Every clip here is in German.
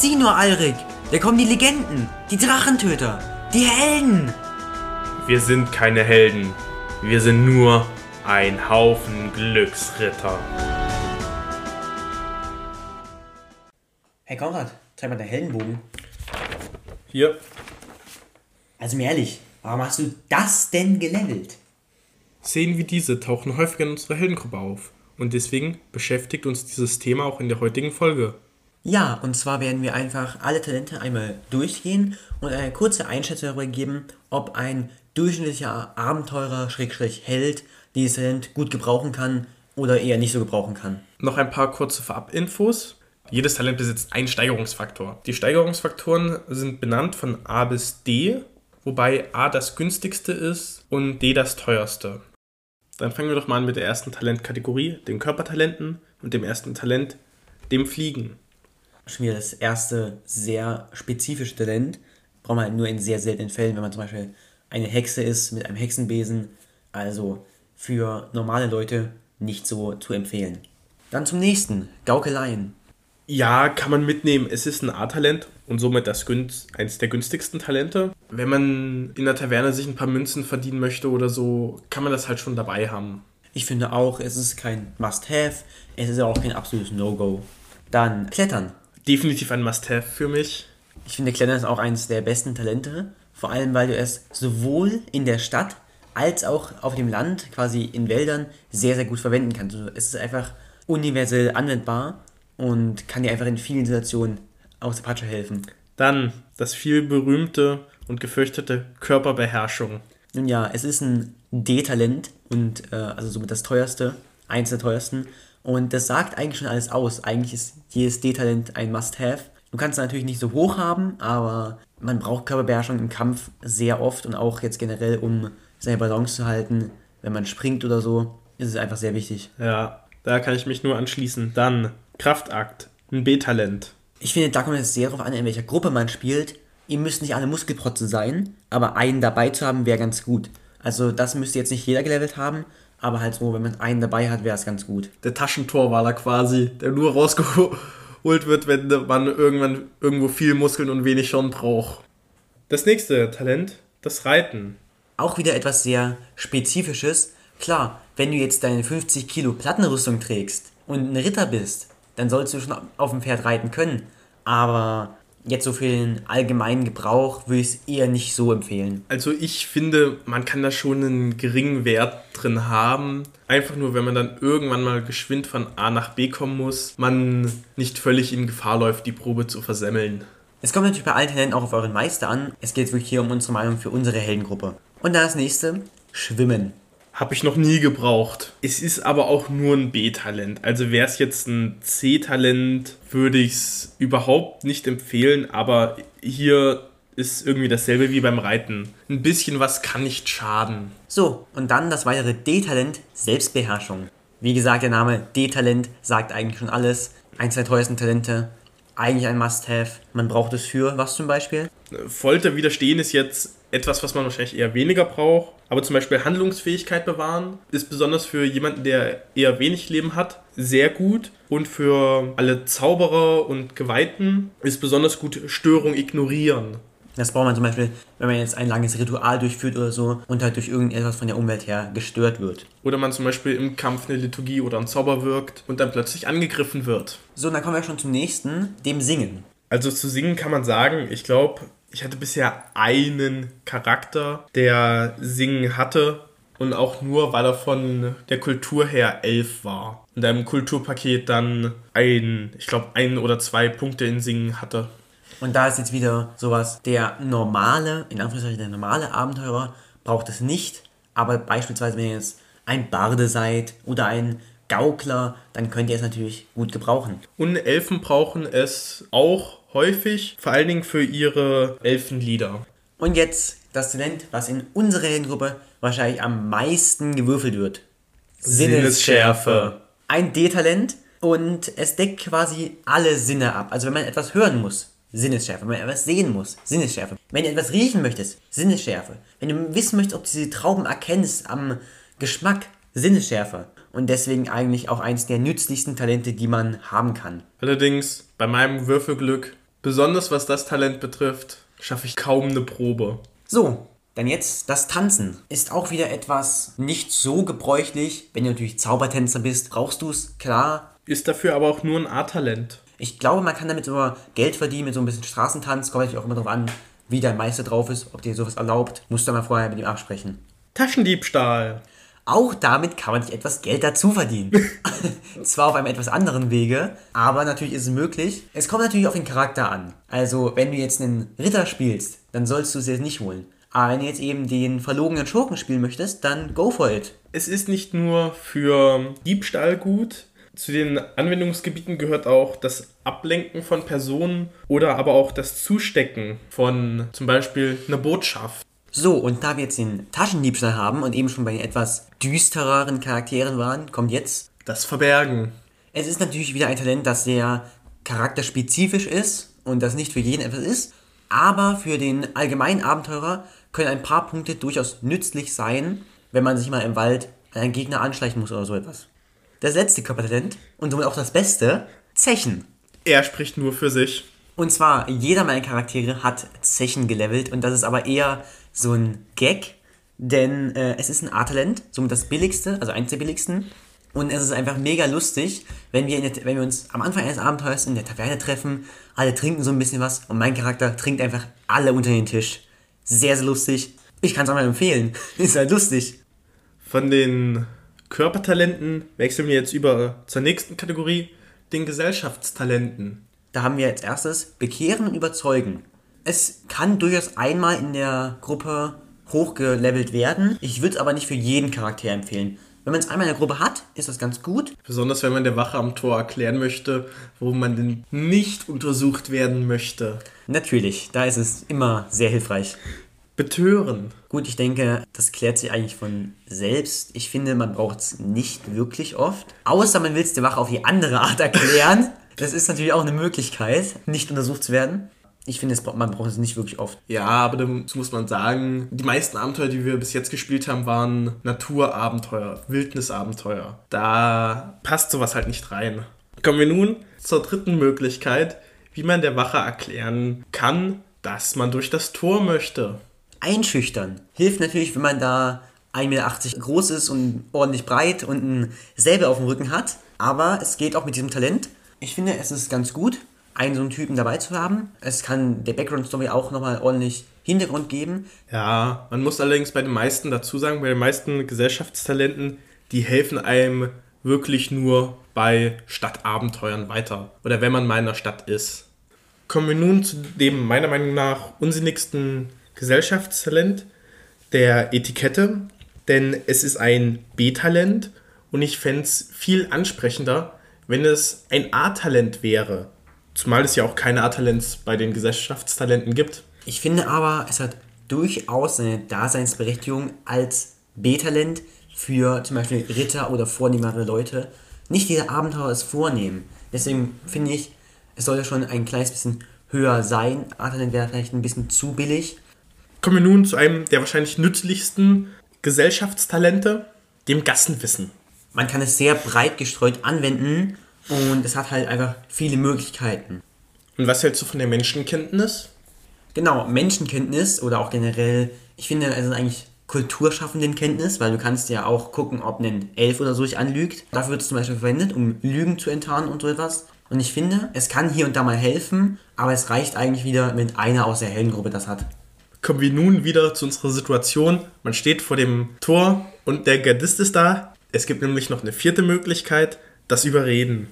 Sieh nur, Alrik, da kommen die Legenden, die Drachentöter, die Helden. Wir sind keine Helden. Wir sind nur ein Haufen Glücksritter. Hey Konrad, zeig mal deinen Heldenbogen. Hier. Also mir ehrlich, warum hast du das denn gelevelt? Szenen wie diese tauchen häufiger in unserer Heldengruppe auf. Und deswegen beschäftigt uns dieses Thema auch in der heutigen Folge. Ja, und zwar werden wir einfach alle Talente einmal durchgehen und eine kurze Einschätzung darüber geben, ob ein durchschnittlicher Abenteurer, Schrägstrich Held, dieses Talent gut gebrauchen kann oder eher nicht so gebrauchen kann. Noch ein paar kurze Vorab-Infos. Jedes Talent besitzt einen Steigerungsfaktor. Die Steigerungsfaktoren sind benannt von A bis D, wobei A das günstigste ist und D das teuerste. Dann fangen wir doch mal an mit der ersten Talentkategorie, den Körpertalenten und dem ersten Talent, dem Fliegen. Schon wieder das erste sehr spezifische Talent. Braucht man halt nur in sehr seltenen Fällen, wenn man zum Beispiel eine Hexe ist mit einem Hexenbesen. Also für normale Leute nicht so zu empfehlen. Dann zum nächsten, Gaukeleien. Ja, kann man mitnehmen. Es ist ein A-Talent und somit das günst, eines der günstigsten Talente. Wenn man in der Taverne sich ein paar Münzen verdienen möchte oder so, kann man das halt schon dabei haben. Ich finde auch, es ist kein Must-Have, es ist auch kein absolutes No-Go. Dann Klettern. Definitiv ein Must-Have für mich. Ich finde, Klettern ist auch eines der besten Talente. Vor allem, weil du es sowohl in der Stadt als auch auf dem Land, quasi in Wäldern, sehr, sehr gut verwenden kannst. Also es ist einfach universell anwendbar und kann dir einfach in vielen Situationen aus der Patsche helfen. Dann das viel berühmte und gefürchtete Körperbeherrschung. Nun ja, es ist ein D-Talent und äh, also somit das teuerste, eins der teuersten. Und das sagt eigentlich schon alles aus. Eigentlich ist jedes D-Talent ein Must-Have. Du kannst es natürlich nicht so hoch haben, aber man braucht Körperbeherrschung im Kampf sehr oft und auch jetzt generell, um seine Balance zu halten. Wenn man springt oder so, ist es einfach sehr wichtig. Ja, da kann ich mich nur anschließen. Dann Kraftakt, ein B-Talent. Ich finde, da kommt es sehr darauf an, in welcher Gruppe man spielt. Ihr müsst nicht alle Muskelprotze sein, aber einen dabei zu haben, wäre ganz gut. Also das müsste jetzt nicht jeder gelevelt haben, aber halt so, wenn man einen dabei hat, wäre es ganz gut. Der Taschentorwaler quasi, der nur rausgeholt wird, wenn man irgendwann irgendwo viel Muskeln und wenig Hirn braucht. Das nächste Talent, das Reiten. Auch wieder etwas sehr Spezifisches. Klar, wenn du jetzt deine 50 Kilo Plattenrüstung trägst und ein Ritter bist, dann sollst du schon auf dem Pferd reiten können. Aber jetzt so für den allgemeinen Gebrauch würde ich es eher nicht so empfehlen. Also ich finde, man kann da schon einen geringen Wert drin haben. Einfach nur, wenn man dann irgendwann mal geschwind von A nach B kommen muss, man nicht völlig in Gefahr läuft, die Probe zu versemmeln. Es kommt natürlich bei allen Talenten auch auf euren Meister an. Es geht wirklich hier um unsere Meinung für unsere Heldengruppe. Und dann das nächste, Schwimmen. Habe ich noch nie gebraucht. Es ist aber auch nur ein B-Talent. Also wäre es jetzt ein C-Talent, würde ich es überhaupt nicht empfehlen. Aber hier ist irgendwie dasselbe wie beim Reiten. Ein bisschen was kann nicht schaden. So, und dann das weitere D-Talent, Selbstbeherrschung. Wie gesagt, der Name D-Talent sagt eigentlich schon alles. Eins der teuersten Talente. Eigentlich ein Must-Have. Man braucht es für was zum Beispiel? Folter widerstehen ist jetzt etwas, was man wahrscheinlich eher weniger braucht. Aber zum Beispiel Handlungsfähigkeit bewahren ist besonders für jemanden, der eher wenig Leben hat, sehr gut. Und für alle Zauberer und Geweihten ist besonders gut Störung ignorieren. Das braucht man zum Beispiel, wenn man jetzt ein langes Ritual durchführt oder so und halt durch irgendetwas von der Umwelt her gestört wird. Oder man zum Beispiel im Kampf eine Liturgie oder einen Zauber wirkt und dann plötzlich angegriffen wird. So, und dann kommen wir schon zum nächsten, dem Singen. Also zu singen kann man sagen, ich glaube, ich hatte bisher einen Charakter, der Singen hatte und auch nur, weil er von der Kultur her elf war. Und im Kulturpaket dann ein, ich glaube, ein oder zwei Punkte in Singen hatte. Und da ist jetzt wieder sowas, der normale, in Anführungszeichen der normale Abenteurer braucht es nicht, aber beispielsweise wenn ihr jetzt ein Barde seid oder ein Gaukler, dann könnt ihr es natürlich gut gebrauchen. Und Elfen brauchen es auch häufig, vor allen Dingen für ihre Elfenlieder. Und jetzt das Talent, was in unserer Heldengruppe wahrscheinlich am meisten gewürfelt wird. Sinnesschärfe. Ein D-Talent und es deckt quasi alle Sinne ab. Also wenn man etwas hören muss, Sinnesschärfe. Wenn man etwas sehen muss, Sinnesschärfe. Wenn du etwas riechen möchtest, Sinnesschärfe. Wenn du wissen möchtest, ob du diese Trauben erkennst am Geschmack, Sinnesschärfe. Und deswegen eigentlich auch eins der nützlichsten Talente, die man haben kann. Allerdings, bei meinem Würfelglück Besonders was das Talent betrifft, schaffe ich kaum eine Probe. So, dann jetzt das Tanzen. Ist auch wieder etwas nicht so gebräuchlich. Wenn du natürlich Zaubertänzer bist, brauchst du es, klar. Ist dafür aber auch nur ein A-Talent. Ich glaube, man kann damit sogar Geld verdienen mit so ein bisschen Straßentanz. Kommt natürlich auch immer darauf an, wie dein Meister drauf ist, ob dir sowas erlaubt. Musst du mal vorher mit ihm absprechen. Taschendiebstahl. Auch damit kann man sich etwas Geld dazu verdienen. Zwar auf einem etwas anderen Wege, aber natürlich ist es möglich. Es kommt natürlich auf den Charakter an. Also, wenn du jetzt einen Ritter spielst, dann sollst du es jetzt nicht holen. Aber wenn du jetzt eben den verlogenen Schurken spielen möchtest, dann go for it. Es ist nicht nur für Diebstahl gut. Zu den Anwendungsgebieten gehört auch das Ablenken von Personen oder aber auch das Zustecken von zum Beispiel einer Botschaft. So, und da wir jetzt den Taschendiebstahl haben und eben schon bei den etwas düstereren Charakteren waren, kommt jetzt. Das Verbergen. Es ist natürlich wieder ein Talent, das sehr charakterspezifisch ist und das nicht für jeden etwas ist. Aber für den allgemeinen Abenteurer können ein paar Punkte durchaus nützlich sein, wenn man sich mal im Wald einen Gegner anschleichen muss oder so etwas. Das letzte Körpertalent und somit auch das beste, Zechen. Er spricht nur für sich. Und zwar, jeder meiner Charaktere hat Zechen gelevelt und das ist aber eher so ein Gag, denn äh, es ist ein A-Talent, somit das billigste, also eins der billigsten. Und es ist einfach mega lustig, wenn wir, der, wenn wir uns am Anfang eines Abenteuers in der Taverne treffen, alle trinken so ein bisschen was und mein Charakter trinkt einfach alle unter den Tisch. Sehr, sehr lustig. Ich kann es auch mal empfehlen. Ist halt lustig. Von den Körpertalenten wechseln wir jetzt über zur nächsten Kategorie, den Gesellschaftstalenten. Da haben wir als erstes Bekehren und Überzeugen. Es kann durchaus einmal in der Gruppe hochgelevelt werden. Ich würde es aber nicht für jeden Charakter empfehlen. Wenn man es einmal in der Gruppe hat, ist das ganz gut. Besonders wenn man der Wache am Tor erklären möchte, wo man denn nicht untersucht werden möchte. Natürlich, da ist es immer sehr hilfreich. Betören. Gut, ich denke, das klärt sich eigentlich von selbst. Ich finde, man braucht es nicht wirklich oft. Außer man will es der Wache auf die andere Art erklären. Das ist natürlich auch eine Möglichkeit, nicht untersucht zu werden. Ich finde, man braucht es nicht wirklich oft. Ja, aber dazu muss man sagen, die meisten Abenteuer, die wir bis jetzt gespielt haben, waren Naturabenteuer, Wildnisabenteuer. Da passt sowas halt nicht rein. Kommen wir nun zur dritten Möglichkeit, wie man der Wache erklären kann, dass man durch das Tor möchte. Einschüchtern. Hilft natürlich, wenn man da 1,80 Meter groß ist und ordentlich breit und ein Säbel auf dem Rücken hat. Aber es geht auch mit diesem Talent. Ich finde, es ist ganz gut, einen so einen Typen dabei zu haben. Es kann der Background-Story auch nochmal ordentlich Hintergrund geben. Ja, man muss allerdings bei den meisten dazu sagen, bei den meisten Gesellschaftstalenten, die helfen einem wirklich nur bei Stadtabenteuern weiter. Oder wenn man mal in der Stadt ist. Kommen wir nun zu dem meiner Meinung nach unsinnigsten Gesellschaftstalent, der Etikette. Denn es ist ein B-Talent und ich fände es viel ansprechender, wenn es ein A-Talent wäre. Zumal es ja auch keine A-Talents bei den Gesellschaftstalenten gibt. Ich finde aber, es hat durchaus seine Daseinsberechtigung als B-Talent für zum Beispiel Ritter oder vornehmere Leute. Nicht jeder Abenteuer ist vornehm. Deswegen finde ich, es sollte schon ein kleines bisschen höher sein. A-Talent wäre vielleicht ein bisschen zu billig. Kommen wir nun zu einem der wahrscheinlich nützlichsten Gesellschaftstalente, dem Gassenwissen. Man kann es sehr breit gestreut anwenden und es hat halt einfach viele Möglichkeiten. Und was hältst du von der Menschenkenntnis? Genau, Menschenkenntnis oder auch generell, ich finde, es ist eigentlich kulturschaffenden Kenntnis, weil du kannst ja auch gucken, ob ein Elf oder so sich anlügt. Dafür wird es zum Beispiel verwendet, um Lügen zu enttarnen und so etwas. Und ich finde, es kann hier und da mal helfen, aber es reicht eigentlich wieder, wenn einer aus der hellen Gruppe das hat kommen wir nun wieder zu unserer Situation. Man steht vor dem Tor und der Gardist ist da. Es gibt nämlich noch eine vierte Möglichkeit, das Überreden.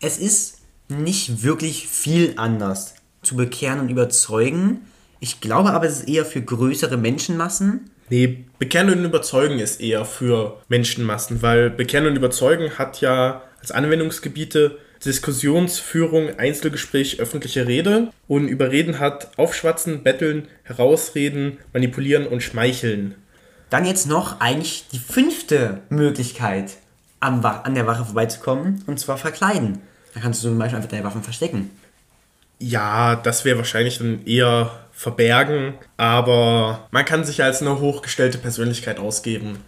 Es ist nicht wirklich viel anders zu bekehren und überzeugen. Ich glaube aber, es ist eher für größere Menschenmassen. Nee, Bekehren und Überzeugen ist eher für Menschenmassen, weil Bekehren und Überzeugen hat ja als Anwendungsgebiete Diskussionsführung, Einzelgespräch, öffentliche Rede. Und Überreden hat Aufschwatzen, Betteln, Herausreden, Manipulieren und Schmeicheln. Dann jetzt noch eigentlich die fünfte Möglichkeit, an der Wache vorbeizukommen, und zwar verkleiden. Da kannst du zum Beispiel einfach deine Waffen verstecken. Ja, das wäre wahrscheinlich dann eher verbergen, aber man kann sich als eine hochgestellte Persönlichkeit ausgeben.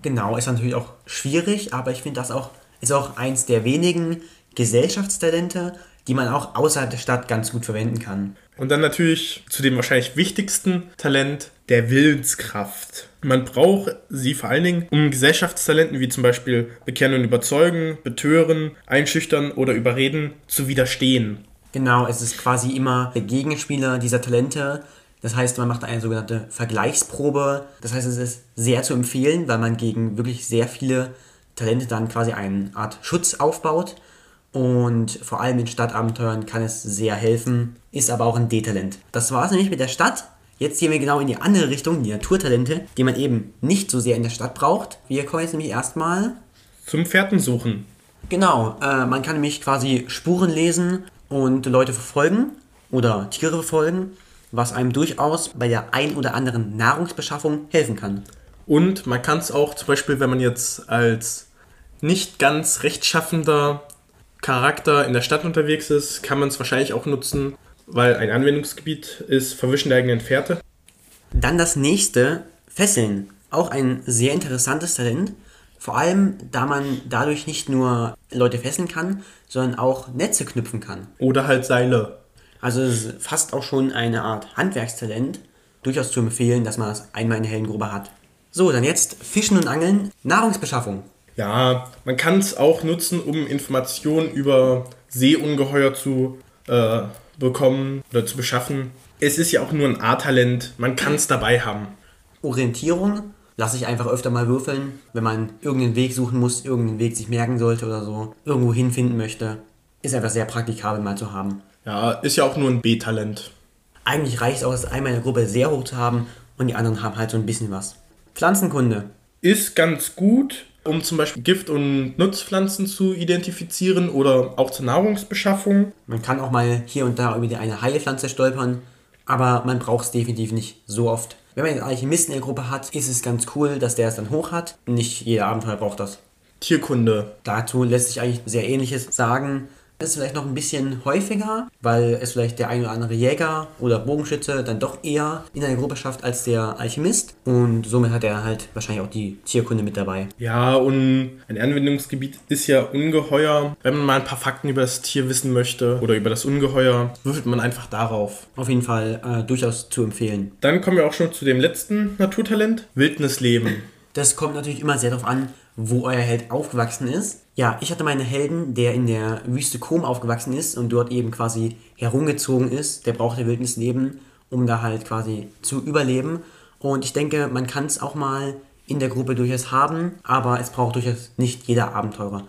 Genau, ist natürlich auch schwierig, aber ich finde das auch ist auch eins der wenigen Gesellschaftstalente, die man auch außerhalb der Stadt ganz gut verwenden kann. Und dann natürlich zu dem wahrscheinlich wichtigsten Talent, der Willenskraft. Man braucht sie vor allen Dingen, um Gesellschaftstalenten wie zum Beispiel Bekehren und Überzeugen, Betören, Einschüchtern oder Überreden zu widerstehen. Genau, es ist quasi immer der Gegenspieler dieser Talente. Das heißt, man macht eine sogenannte Vergleichsprobe. Das heißt, es ist sehr zu empfehlen, weil man gegen wirklich sehr viele Talente dann quasi eine Art Schutz aufbaut. Und vor allem in Stadtabenteuern kann es sehr helfen, ist aber auch ein D-Talent. Das war es nämlich mit der Stadt. Jetzt gehen wir genau in die andere Richtung, die Naturtalente, die man eben nicht so sehr in der Stadt braucht. Wir kommen jetzt nämlich erstmal zum Fährten suchen. Genau, äh, man kann nämlich quasi Spuren lesen und Leute verfolgen oder Tiere verfolgen, was einem durchaus bei der ein oder anderen Nahrungsbeschaffung helfen kann. Und man kann es auch zum Beispiel, wenn man jetzt als nicht ganz rechtschaffender Charakter in der Stadt unterwegs ist, kann man es wahrscheinlich auch nutzen, weil ein Anwendungsgebiet ist Verwischen der eigenen Fährte. Dann das nächste, Fesseln. Auch ein sehr interessantes Talent. Vor allem, da man dadurch nicht nur Leute fesseln kann, sondern auch Netze knüpfen kann. Oder halt Seile. Also es ist fast auch schon eine Art Handwerkstalent. Durchaus zu empfehlen, dass man das einmal in der Heldengrube hat. So, dann jetzt Fischen und Angeln, Nahrungsbeschaffung. Ja, man kann es auch nutzen, um Informationen über Seeungeheuer zu äh, bekommen oder zu beschaffen. Es ist ja auch nur ein A-Talent, man kann es dabei haben. Orientierung lasse ich einfach öfter mal würfeln, wenn man irgendeinen Weg suchen muss, irgendeinen Weg sich merken sollte oder so, irgendwo hinfinden möchte. Ist einfach sehr praktikabel mal zu haben. Ja, ist ja auch nur ein B-Talent. Eigentlich reicht es auch, das einmal in der Gruppe sehr hoch zu haben und die anderen haben halt so ein bisschen was. Pflanzenkunde. Ist ganz gut, um zum Beispiel Gift- und Nutzpflanzen zu identifizieren oder auch zur Nahrungsbeschaffung. Man kann auch mal hier und da über eine Heilpflanze stolpern, aber man braucht es definitiv nicht so oft. Wenn man einen Alchemisten in der Gruppe hat, ist es ganz cool, dass der es dann hoch hat. Nicht jeder Abenteuer braucht das. Tierkunde. Dazu lässt sich eigentlich sehr ähnliches sagen. Das ist vielleicht noch ein bisschen häufiger, weil es vielleicht der ein oder andere Jäger oder Bogenschütze dann doch eher in eine Gruppe schafft als der Alchemist. Und somit hat er halt wahrscheinlich auch die Tierkunde mit dabei. Ja, und ein Anwendungsgebiet ist ja Ungeheuer. Wenn man mal ein paar Fakten über das Tier wissen möchte oder über das Ungeheuer, würfelt man einfach darauf. Auf jeden Fall äh, durchaus zu empfehlen. Dann kommen wir auch schon zu dem letzten Naturtalent, Wildnisleben. Das kommt natürlich immer sehr darauf an, wo euer Held aufgewachsen ist. Ja, ich hatte meinen Helden, der in der Wüste Kom aufgewachsen ist und dort eben quasi herumgezogen ist. Der brauchte Wildnisleben, um da halt quasi zu überleben. Und ich denke, man kann es auch mal in der Gruppe durchaus haben, aber es braucht durchaus nicht jeder Abenteurer.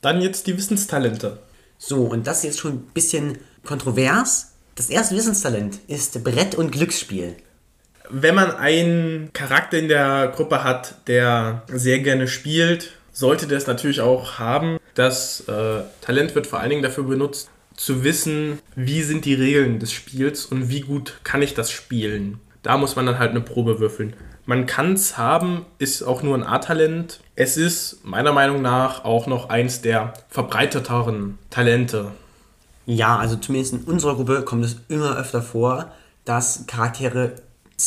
Dann jetzt die Wissenstalente. So, und das ist jetzt schon ein bisschen kontrovers. Das erste Wissenstalent ist Brett- und Glücksspiel wenn man einen Charakter in der Gruppe hat, der sehr gerne spielt, sollte der es natürlich auch haben. Das äh, Talent wird vor allen Dingen dafür benutzt, zu wissen, wie sind die Regeln des Spiels und wie gut kann ich das spielen. Da muss man dann halt eine Probe würfeln. Man kann es haben, ist auch nur ein A-Talent. Es ist meiner Meinung nach auch noch eins der verbreiteteren Talente. Ja, also zumindest in unserer Gruppe kommt es immer öfter vor, dass Charaktere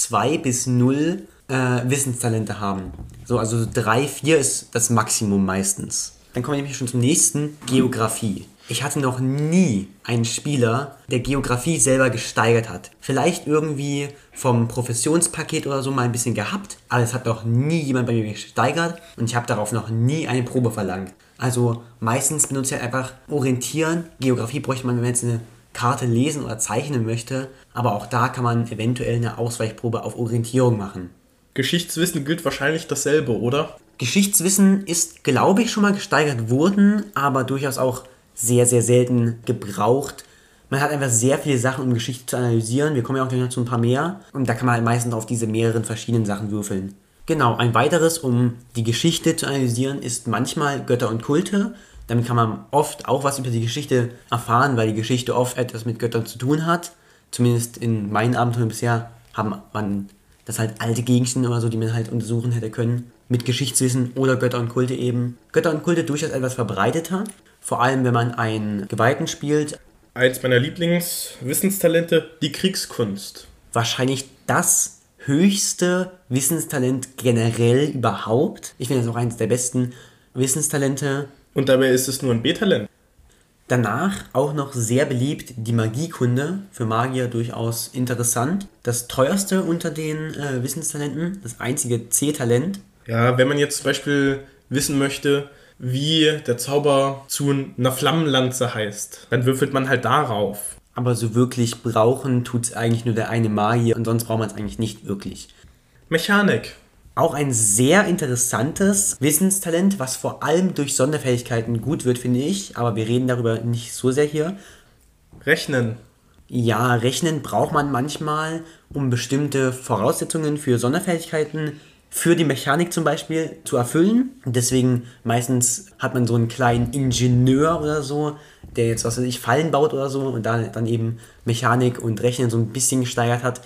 2 bis 0 äh, Wissenstalente haben. So, also 3, 4 ist das Maximum meistens. Dann kommen wir nämlich schon zum nächsten, Geografie. Ich hatte noch nie einen Spieler, der Geografie selber gesteigert hat. Vielleicht irgendwie vom Professionspaket oder so mal ein bisschen gehabt, aber es hat noch nie jemand bei mir gesteigert und ich habe darauf noch nie eine Probe verlangt. Also meistens benutze ich halt einfach Orientieren. Geografie bräuchte man, wenn jetzt eine Karte lesen oder zeichnen möchte, aber auch da kann man eventuell eine Ausweichprobe auf Orientierung machen. Geschichtswissen gilt wahrscheinlich dasselbe, oder? Geschichtswissen ist, glaube ich, schon mal gesteigert worden, aber durchaus auch sehr, sehr selten gebraucht. Man hat einfach sehr viele Sachen, um Geschichte zu analysieren. Wir kommen ja auch gleich noch zu ein paar mehr. Und da kann man halt meistens auf diese mehreren verschiedenen Sachen würfeln. Genau, ein weiteres, um die Geschichte zu analysieren, ist manchmal Götter und Kulte. Damit kann man oft auch was über die Geschichte erfahren, weil die Geschichte oft etwas mit Göttern zu tun hat. Zumindest in meinen Abenteuern bisher haben man das halt alte Gegenstände oder so, die man halt untersuchen hätte können. Mit Geschichtswissen oder Götter und Kulte eben. Götter und Kulte durchaus etwas verbreiteter. Vor allem, wenn man einen Geweihten spielt. Eins meiner Lieblingswissenstalente, die Kriegskunst. Wahrscheinlich das höchste Wissenstalent generell überhaupt. Ich finde das auch eines der besten Wissenstalente. Und dabei ist es nur ein B-Talent. Danach auch noch sehr beliebt die Magiekunde, für Magier durchaus interessant. Das teuerste unter den äh, Wissenstalenten, das einzige C-Talent. Ja, wenn man jetzt zum Beispiel wissen möchte, wie der Zauber zu einer Flammenlanze heißt, dann würfelt man halt darauf. Aber so wirklich brauchen tut es eigentlich nur der eine Magier und sonst braucht man es eigentlich nicht wirklich. Mechanik. Auch ein sehr interessantes Wissenstalent, was vor allem durch Sonderfähigkeiten gut wird, finde ich. Aber wir reden darüber nicht so sehr hier. Rechnen. Ja, Rechnen braucht man manchmal, um bestimmte Voraussetzungen für Sonderfähigkeiten für die Mechanik zum Beispiel zu erfüllen. Deswegen meistens hat man so einen kleinen Ingenieur oder so, der jetzt, was weiß ich, Fallen baut oder so und da dann eben Mechanik und Rechnen so ein bisschen gesteigert hat.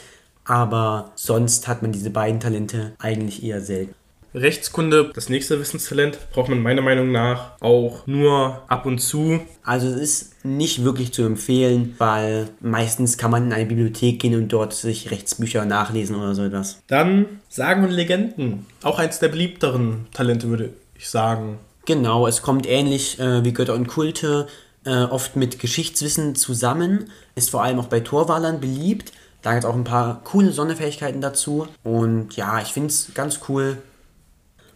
Aber sonst hat man diese beiden Talente eigentlich eher selten. Rechtskunde, das nächste Wissenstalent, braucht man meiner Meinung nach auch nur ab und zu. Also es ist nicht wirklich zu empfehlen, weil meistens kann man in eine Bibliothek gehen und dort sich Rechtsbücher nachlesen oder so etwas. Dann Sagen und Legenden. Auch eins der beliebteren Talente, würde ich sagen. Genau, es kommt ähnlich äh, wie Götter und Kulte äh, oft mit Geschichtswissen zusammen. Ist vor allem auch bei Torwalern beliebt. Da gibt es auch ein paar coole Sonderfähigkeiten dazu. Und ja, ich finde es ganz cool.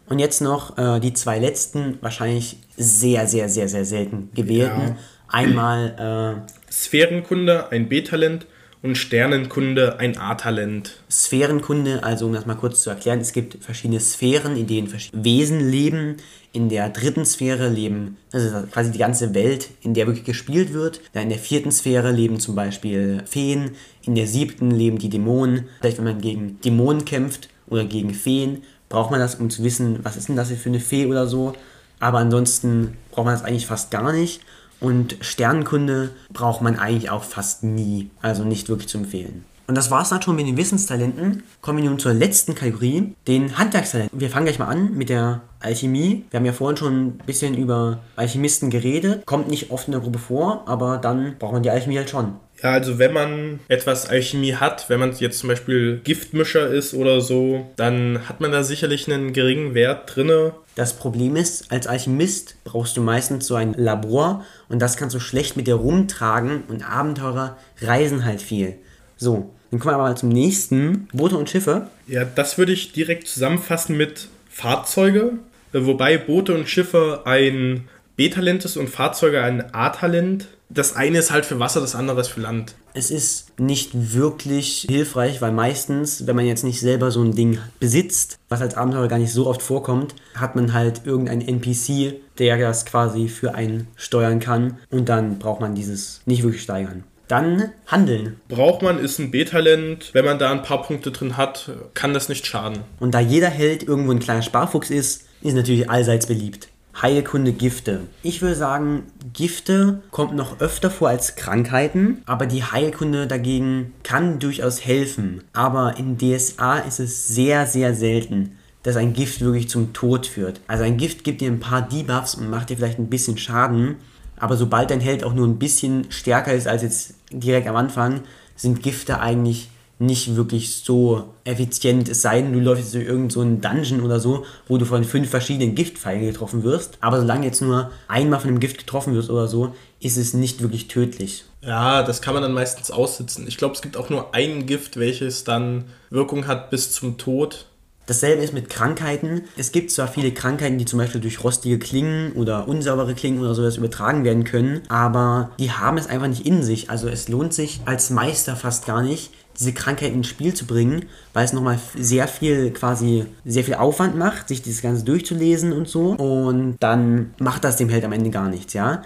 Und jetzt noch äh, die zwei letzten, wahrscheinlich sehr, sehr, sehr, sehr selten gewählten. Ja. Einmal äh, Sphärenkunde, ein B-Talent und Sternenkunde ein A-Talent. Sphärenkunde, also um das mal kurz zu erklären, es gibt verschiedene Sphären, in denen verschiedene Wesen leben. In der dritten Sphäre leben, also quasi die ganze Welt, in der wirklich gespielt wird. in der vierten Sphäre leben zum Beispiel Feen. In der siebten leben die Dämonen. Vielleicht, wenn man gegen Dämonen kämpft oder gegen Feen, braucht man das, um zu wissen, was ist denn das für eine Fee oder so. Aber ansonsten braucht man das eigentlich fast gar nicht. Und Sternenkunde braucht man eigentlich auch fast nie. Also nicht wirklich zu empfehlen. Und das war's dann schon mit den Wissenstalenten. Kommen wir nun zur letzten Kategorie, den Handwerkstalenten. Wir fangen gleich mal an mit der Alchemie. Wir haben ja vorhin schon ein bisschen über Alchemisten geredet. Kommt nicht oft in der Gruppe vor, aber dann braucht man die Alchemie halt schon. Ja, also wenn man etwas Alchemie hat, wenn man jetzt zum Beispiel Giftmischer ist oder so, dann hat man da sicherlich einen geringen Wert drinne. Das Problem ist, als Alchemist brauchst du meistens so ein Labor und das kannst du schlecht mit dir rumtragen und Abenteurer reisen halt viel. So, dann kommen wir aber mal zum nächsten. Boote und Schiffe. Ja, das würde ich direkt zusammenfassen mit Fahrzeuge, wobei Boote und Schiffe ein B-Talent ist und Fahrzeuge ein A-Talent das eine ist halt für Wasser, das andere ist für Land. Es ist nicht wirklich hilfreich, weil meistens, wenn man jetzt nicht selber so ein Ding besitzt, was als Abenteurer gar nicht so oft vorkommt, hat man halt irgendeinen NPC, der das quasi für einen steuern kann und dann braucht man dieses nicht wirklich steigern. Dann handeln. Braucht man, ist ein B-Talent. Wenn man da ein paar Punkte drin hat, kann das nicht schaden. Und da jeder Held irgendwo ein kleiner Sparfuchs ist, ist natürlich allseits beliebt. Heilkunde Gifte. Ich würde sagen, Gifte kommt noch öfter vor als Krankheiten, aber die Heilkunde dagegen kann durchaus helfen. Aber in DSA ist es sehr, sehr selten, dass ein Gift wirklich zum Tod führt. Also ein Gift gibt dir ein paar Debuffs und macht dir vielleicht ein bisschen Schaden, aber sobald dein Held auch nur ein bisschen stärker ist als jetzt direkt am Anfang, sind Gifte eigentlich nicht wirklich so effizient, es sei denn, du läufst jetzt durch irgendeinen so Dungeon oder so, wo du von fünf verschiedenen Giftpfeilen getroffen wirst. Aber solange jetzt nur einmal von einem Gift getroffen wirst oder so, ist es nicht wirklich tödlich. Ja, das kann man dann meistens aussitzen. Ich glaube, es gibt auch nur ein Gift, welches dann Wirkung hat bis zum Tod. Dasselbe ist mit Krankheiten. Es gibt zwar viele Krankheiten, die zum Beispiel durch rostige Klingen oder unsaubere Klingen oder sowas übertragen werden können, aber die haben es einfach nicht in sich. Also es lohnt sich als Meister fast gar nicht, diese Krankheit ins Spiel zu bringen, weil es nochmal sehr viel quasi, sehr viel Aufwand macht, sich dieses Ganze durchzulesen und so. Und dann macht das dem Held am Ende gar nichts, ja.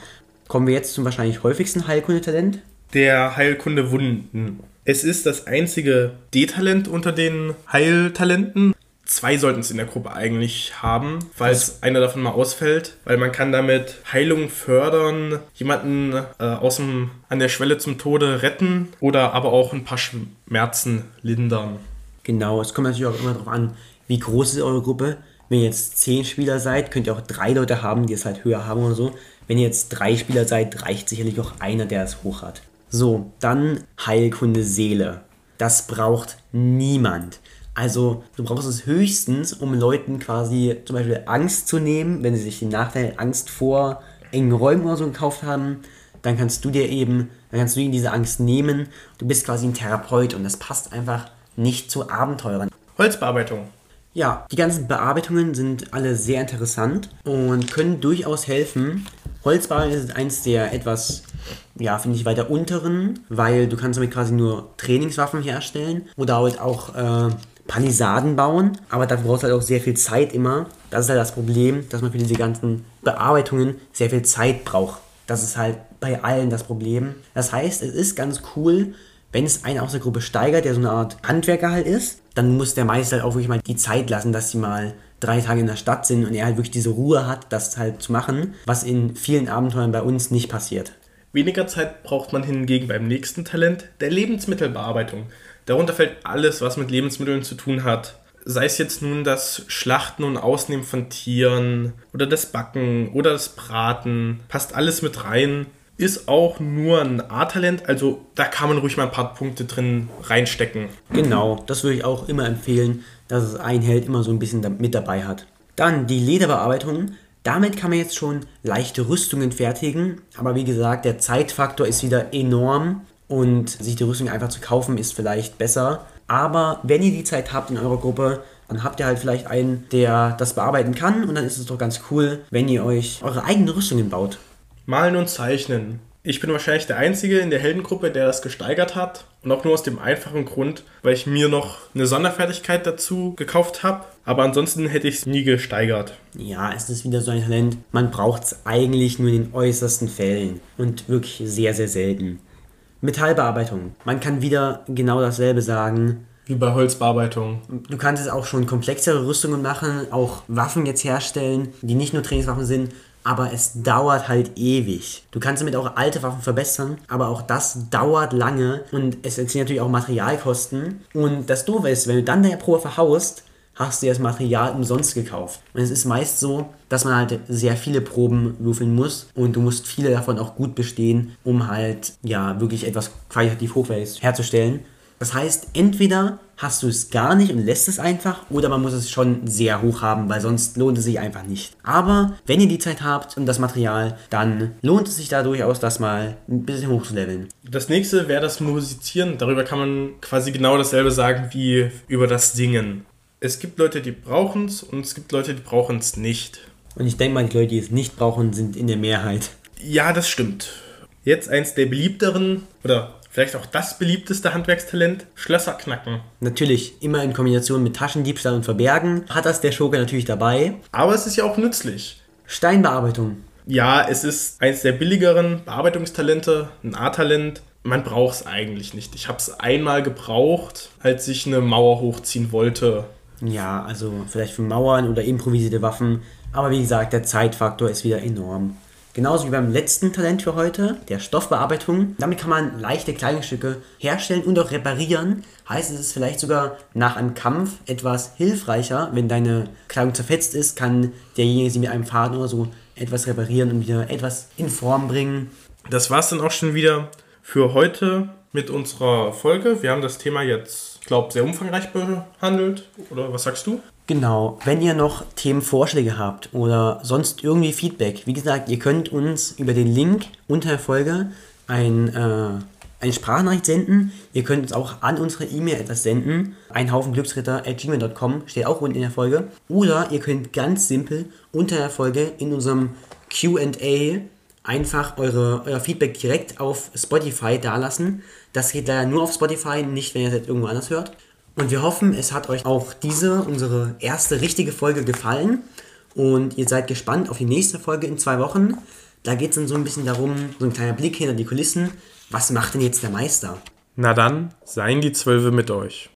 Kommen wir jetzt zum wahrscheinlich häufigsten Heilkundetalent. Der Heilkunde Wunden. Es ist das einzige D-Talent unter den Heiltalenten zwei sollten es in der Gruppe eigentlich haben, falls einer davon mal ausfällt, weil man kann damit Heilung fördern, jemanden äh, aus dem, an der Schwelle zum Tode retten oder aber auch ein paar Schmerzen lindern. Genau, es kommt natürlich auch immer darauf an, wie groß ist eure Gruppe. Wenn ihr jetzt zehn Spieler seid, könnt ihr auch drei Leute haben, die es halt höher haben oder so. Wenn ihr jetzt drei Spieler seid, reicht sicherlich auch einer, der es hoch hat. So, dann Heilkunde Seele. Das braucht niemand. Also du brauchst es höchstens, um Leuten quasi zum Beispiel Angst zu nehmen, wenn sie sich den Nachteil Angst vor engen Räumen oder so gekauft haben. dann kannst du dir eben, dann kannst du ihm diese Angst nehmen. Du bist quasi ein Therapeut und das passt einfach nicht zu Abenteurern. Holzbearbeitung. Ja, die ganzen Bearbeitungen sind alle sehr interessant und können durchaus helfen. Holzbearbeitung ist eins der etwas, ja, finde ich, weiter unteren, weil du kannst damit quasi nur Trainingswaffen herstellen oder halt auch äh, Palisaden bauen, aber dafür brauchst du halt auch sehr viel Zeit immer. Das ist halt das Problem, dass man für diese ganzen Bearbeitungen sehr viel Zeit braucht. Das ist halt bei allen das Problem. Das heißt, es ist ganz cool, wenn es einen aus der Gruppe steigert, der so eine Art Handwerker halt ist, dann muss der Meister halt auch wirklich mal die Zeit lassen, dass sie mal drei Tage in der Stadt sind und er halt wirklich diese Ruhe hat, das halt zu machen, was in vielen Abenteuern bei uns nicht passiert. Weniger Zeit braucht man hingegen beim nächsten Talent, der Lebensmittelbearbeitung. Darunter fällt alles, was mit Lebensmitteln zu tun hat. Sei es jetzt nun das Schlachten und Ausnehmen von Tieren oder das Backen oder das Braten, passt alles mit rein. Ist auch nur ein A-Talent, also da kann man ruhig mal ein paar Punkte drin reinstecken. Genau, das würde ich auch immer empfehlen, dass es ein Held immer so ein bisschen mit dabei hat. Dann die Lederbearbeitung. Damit kann man jetzt schon leichte Rüstungen fertigen, aber wie gesagt, der Zeitfaktor ist wieder enorm und sich die Rüstung einfach zu kaufen ist vielleicht besser. Aber wenn ihr die Zeit habt in eurer Gruppe, dann habt ihr halt vielleicht einen, der das bearbeiten kann und dann ist es doch ganz cool, wenn ihr euch eure eigenen Rüstungen baut. Malen und Zeichnen. Ich bin wahrscheinlich der Einzige in der Heldengruppe, der das gesteigert hat. Und auch nur aus dem einfachen Grund, weil ich mir noch eine Sonderfertigkeit dazu gekauft habe. Aber ansonsten hätte ich es nie gesteigert. Ja, es ist wieder so ein Talent. Man braucht es eigentlich nur in den äußersten Fällen. Und wirklich sehr, sehr selten. Metallbearbeitung. Man kann wieder genau dasselbe sagen. Wie bei Holzbearbeitung. Du kannst es auch schon komplexere Rüstungen machen, auch Waffen jetzt herstellen, die nicht nur Trainingswaffen sind, aber es dauert halt ewig. Du kannst damit auch alte Waffen verbessern, aber auch das dauert lange und es entstehen natürlich auch Materialkosten. Und das Doofe ist, wenn du dann deine Probe verhaust, hast du das Material umsonst gekauft. Und es ist meist so, dass man halt sehr viele Proben würfeln muss und du musst viele davon auch gut bestehen, um halt ja wirklich etwas qualitativ hochwertiges herzustellen. Das heißt, entweder hast du es gar nicht und lässt es einfach oder man muss es schon sehr hoch haben, weil sonst lohnt es sich einfach nicht. Aber wenn ihr die Zeit habt und das Material, dann lohnt es sich da durchaus, das mal ein bisschen hochzuleveln. Das nächste wäre das Musizieren. Darüber kann man quasi genau dasselbe sagen wie über das Singen. Es gibt Leute, die brauchen es und es gibt Leute, die brauchen es nicht. Und ich denke mal, die Leute, die es nicht brauchen, sind in der Mehrheit. Ja, das stimmt. Jetzt eins der beliebteren oder Vielleicht auch das beliebteste Handwerkstalent, Schlösser knacken. Natürlich, immer in Kombination mit Taschendiebstahl und Verbergen hat das der Schurke natürlich dabei. Aber es ist ja auch nützlich. Steinbearbeitung. Ja, es ist eines der billigeren Bearbeitungstalente, ein A-Talent. Man braucht es eigentlich nicht. Ich habe es einmal gebraucht, als ich eine Mauer hochziehen wollte. Ja, also vielleicht für Mauern oder improvisierte Waffen. Aber wie gesagt, der Zeitfaktor ist wieder enorm. Genauso wie beim letzten Talent für heute, der Stoffbearbeitung. Damit kann man leichte Kleidungsstücke herstellen und auch reparieren. Heißt, es ist vielleicht sogar nach einem Kampf etwas hilfreicher. Wenn deine Kleidung zerfetzt ist, kann derjenige sie mit einem Faden oder so etwas reparieren und wieder etwas in Form bringen. Das war es dann auch schon wieder für heute mit unserer Folge. Wir haben das Thema jetzt, glaube sehr umfangreich behandelt. Oder was sagst du? Genau, wenn ihr noch Themenvorschläge habt oder sonst irgendwie Feedback, wie gesagt, ihr könnt uns über den Link unter der Folge ein, äh, eine Sprachnachricht senden. Ihr könnt uns auch an unsere E-Mail etwas senden. Ein Haufen Glücksritter at gmail.com steht auch unten in der Folge. Oder ihr könnt ganz simpel unter der Folge in unserem QA einfach eure, euer Feedback direkt auf Spotify dalassen. Das geht leider nur auf Spotify, nicht wenn ihr es irgendwo anders hört. Und wir hoffen, es hat euch auch diese, unsere erste richtige Folge gefallen. Und ihr seid gespannt auf die nächste Folge in zwei Wochen. Da geht es dann so ein bisschen darum, so ein kleiner Blick hinter die Kulissen. Was macht denn jetzt der Meister? Na dann, seien die Zwölfe mit euch.